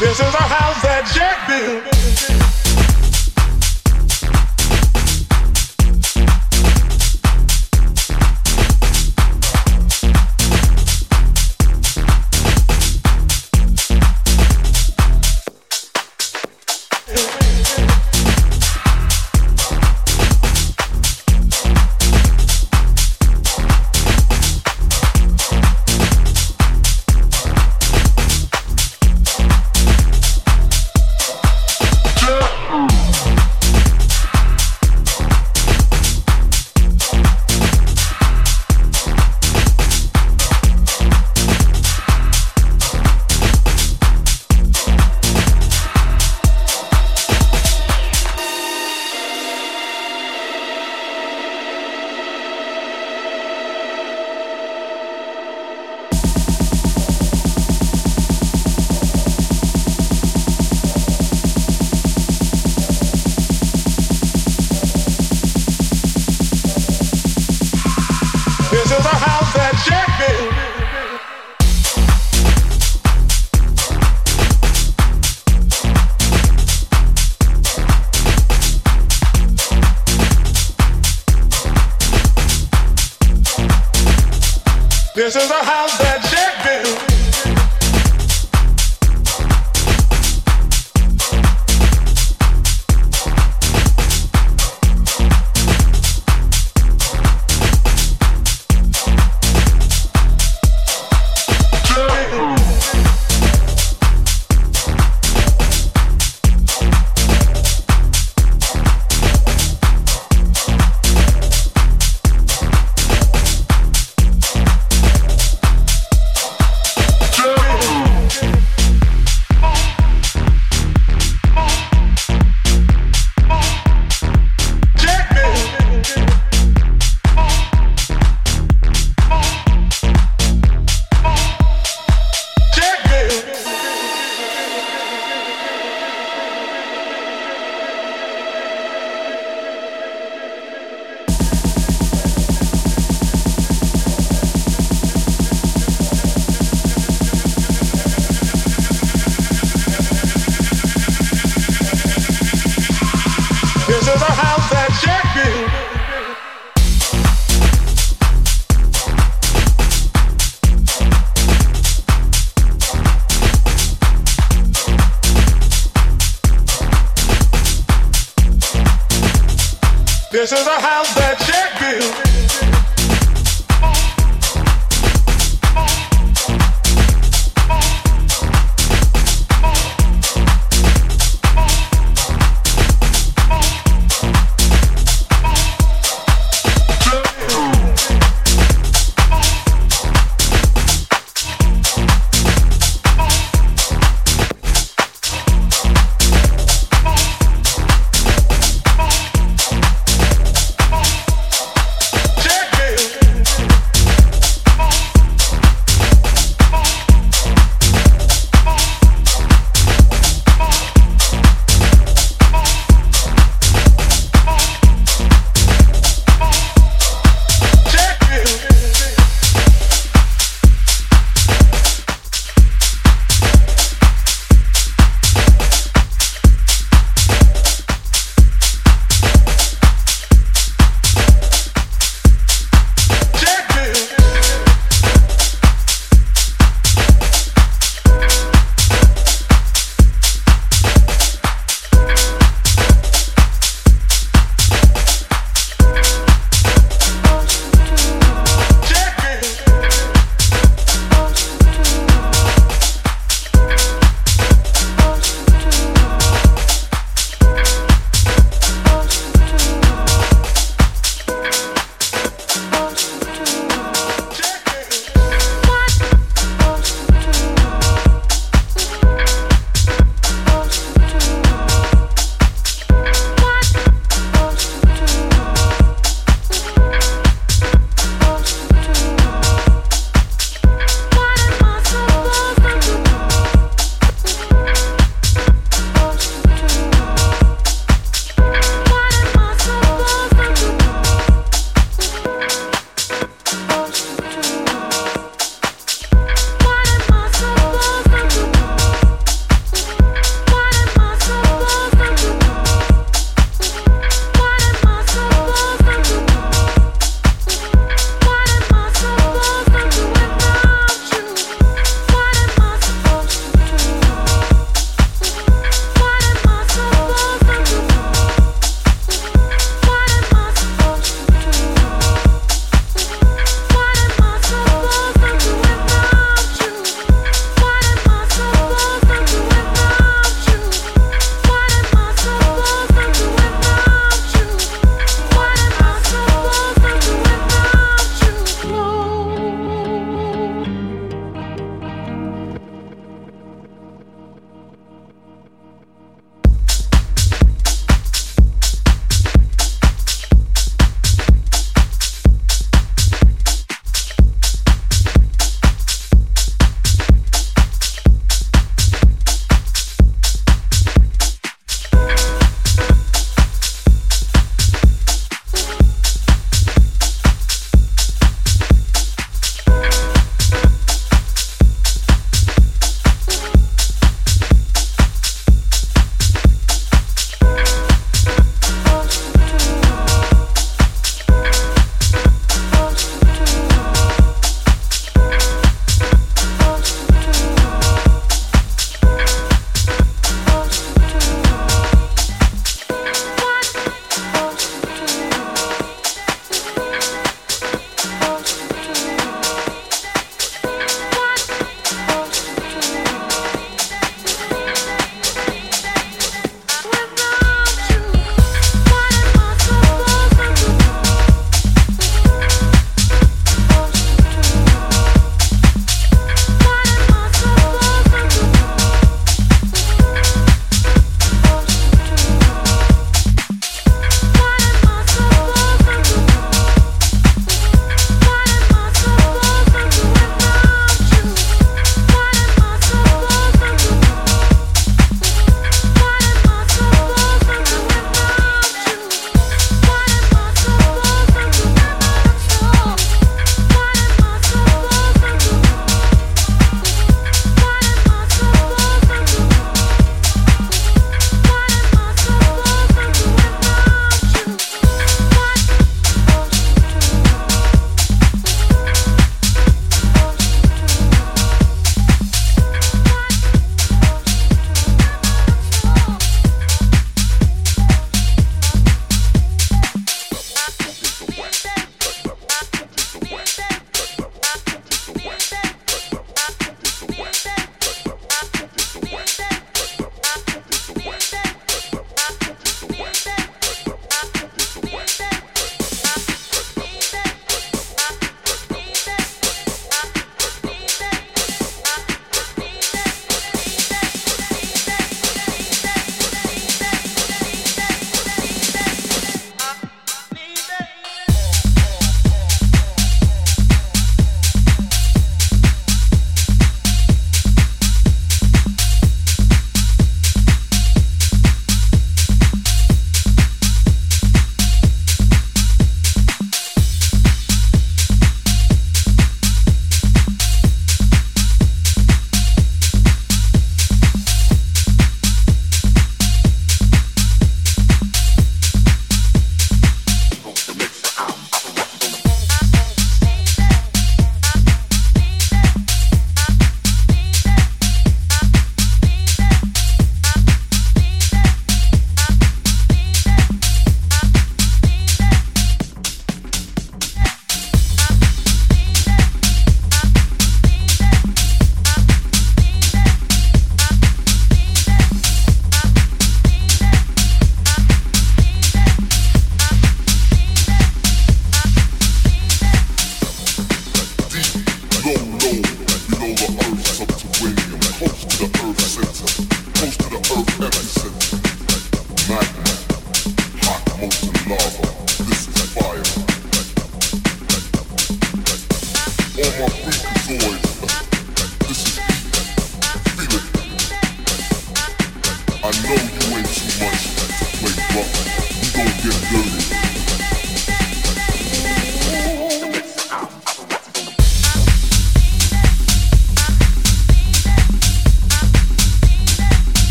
This is a house that Jack built.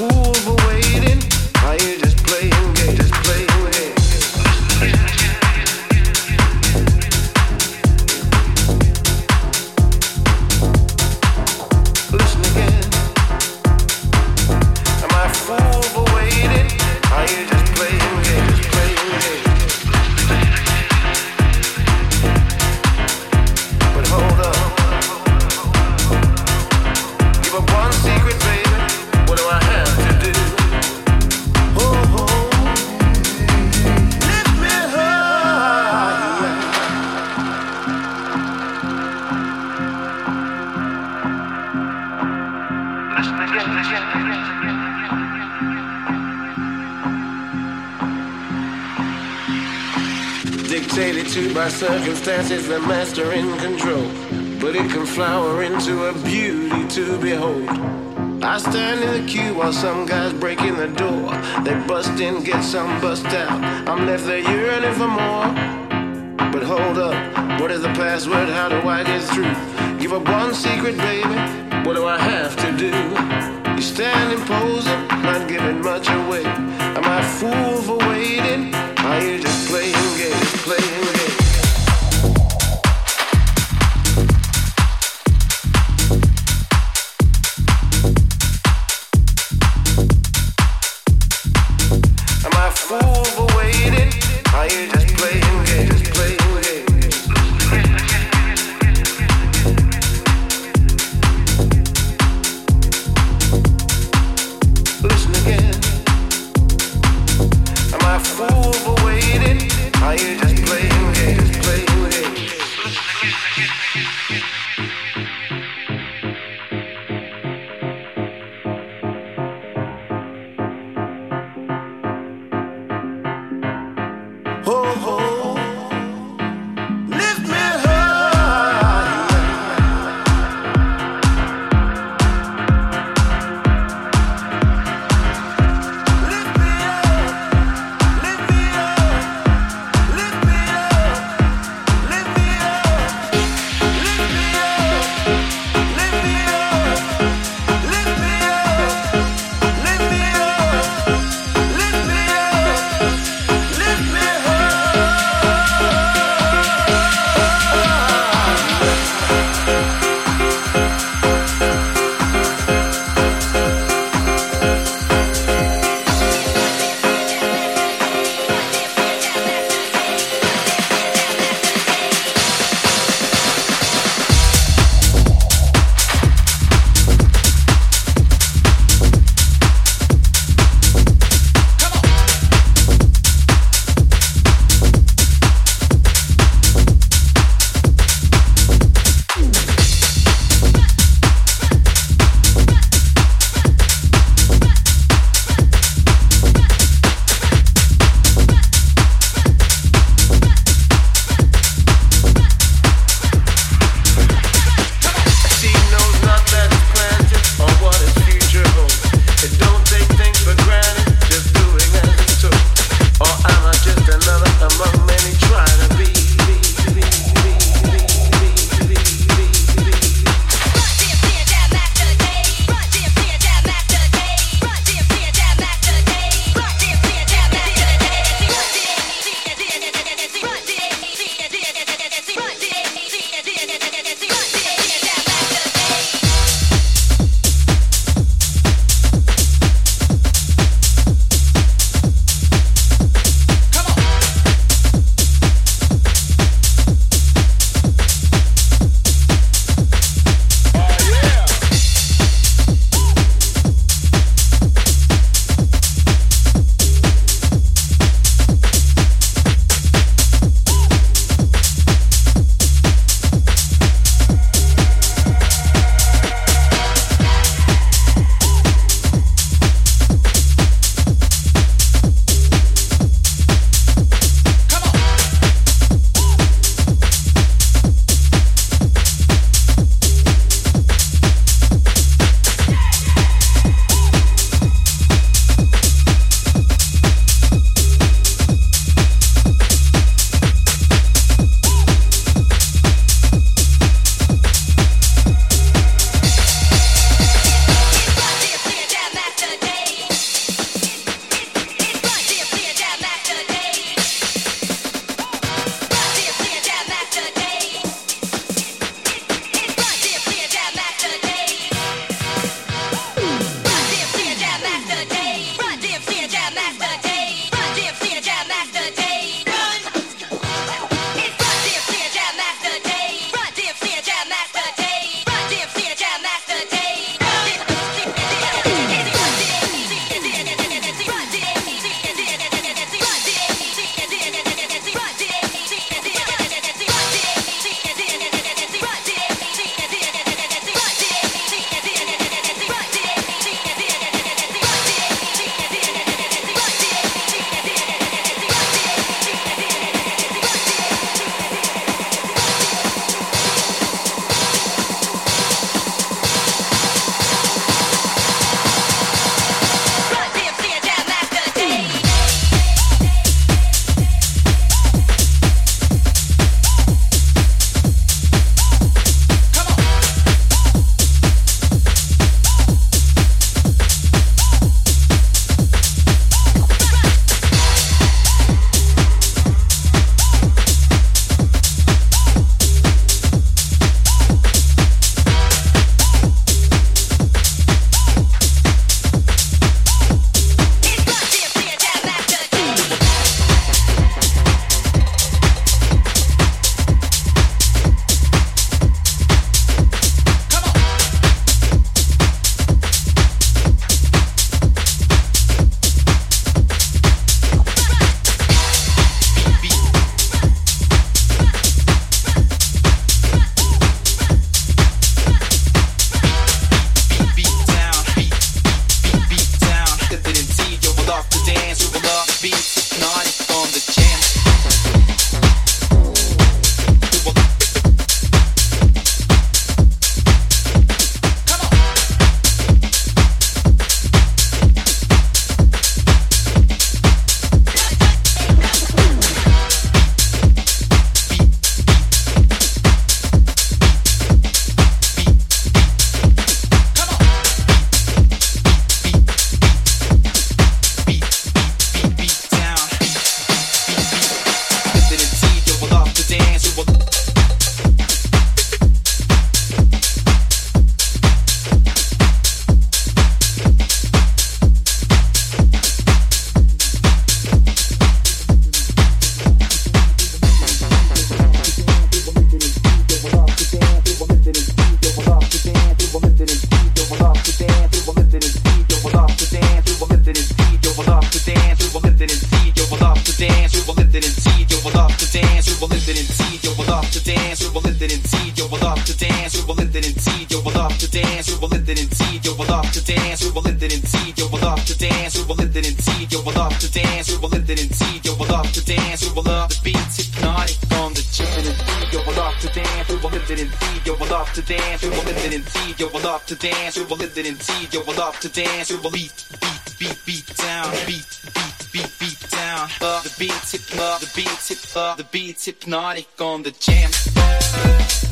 Ooh. Circumstances, the master in control. But it can flower into a beauty to behold. I stand in the queue while some guys break in the door. They bust in, get some bust out. I'm left there yearning for more. But hold up, what is the password? How do I get through? Give up one secret, baby. to dance, you will hit it indeed. You will love to dance, you will beat, beat, beat, beat down, beat, beat, beat, beat down. Uh, the beat tip, up the beat tip, up the beat hypnotic on the jam.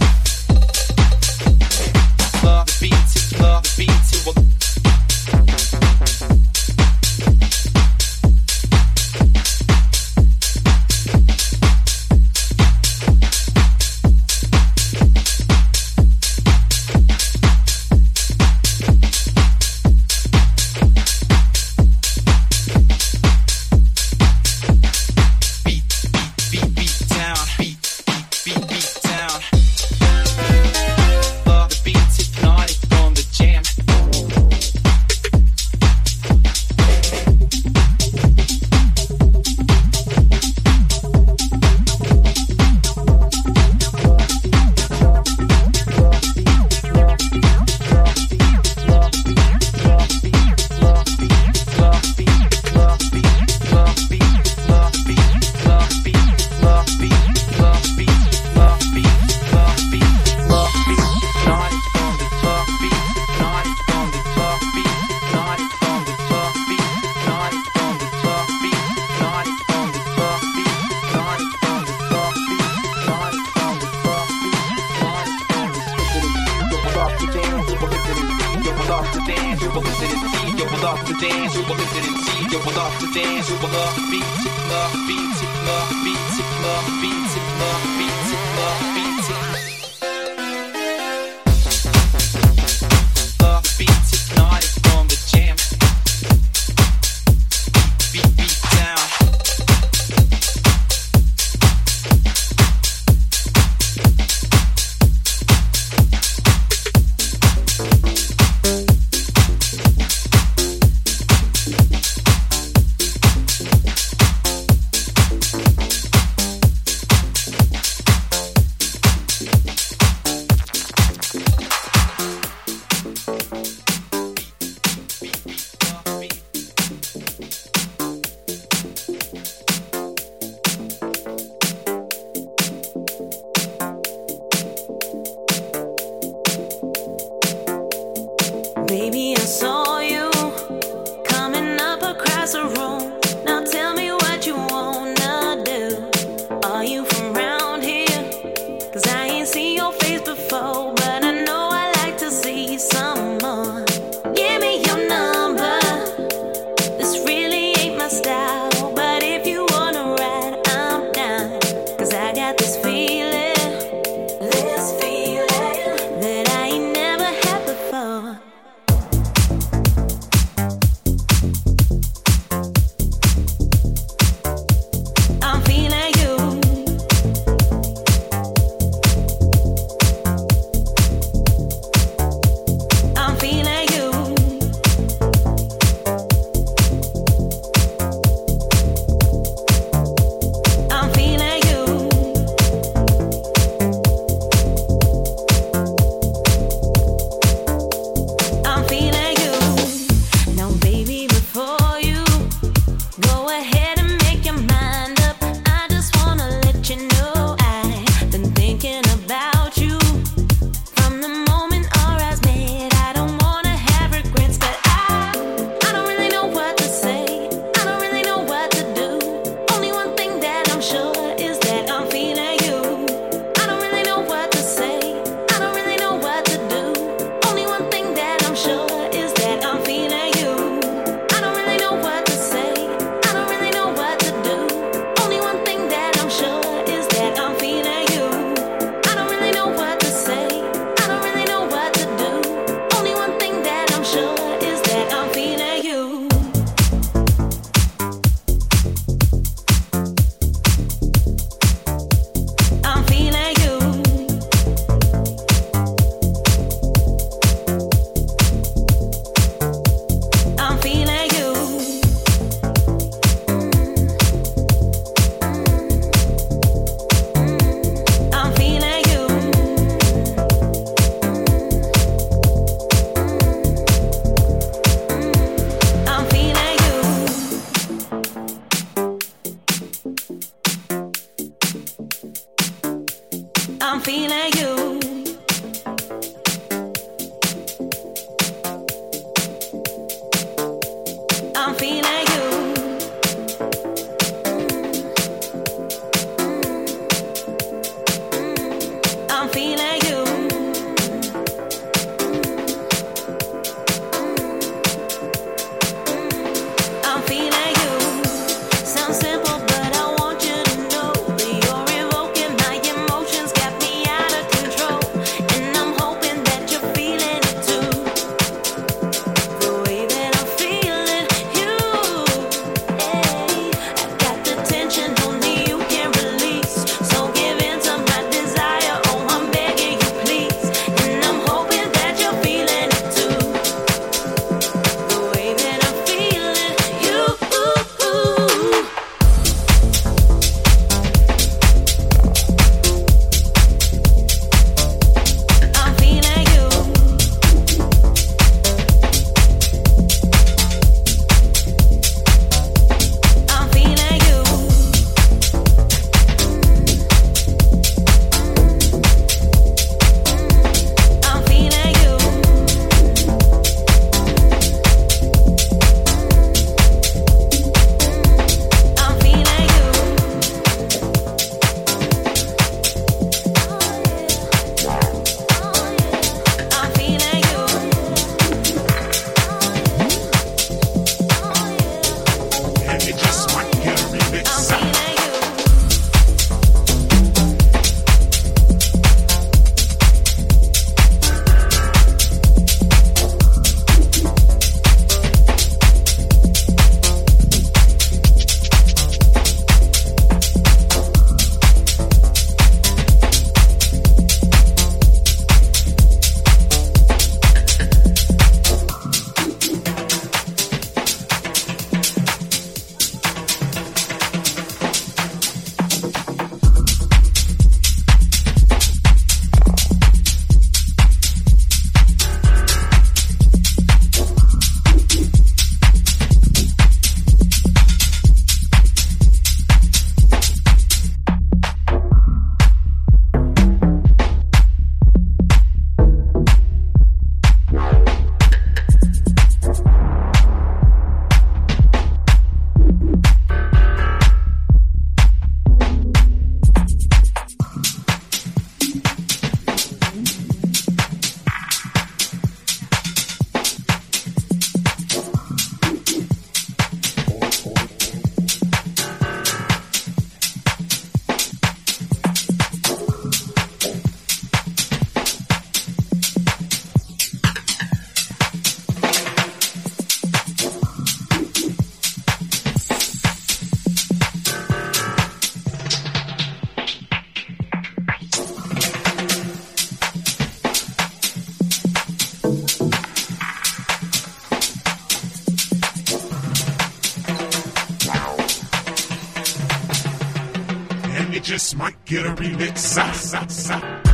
just might get a remix.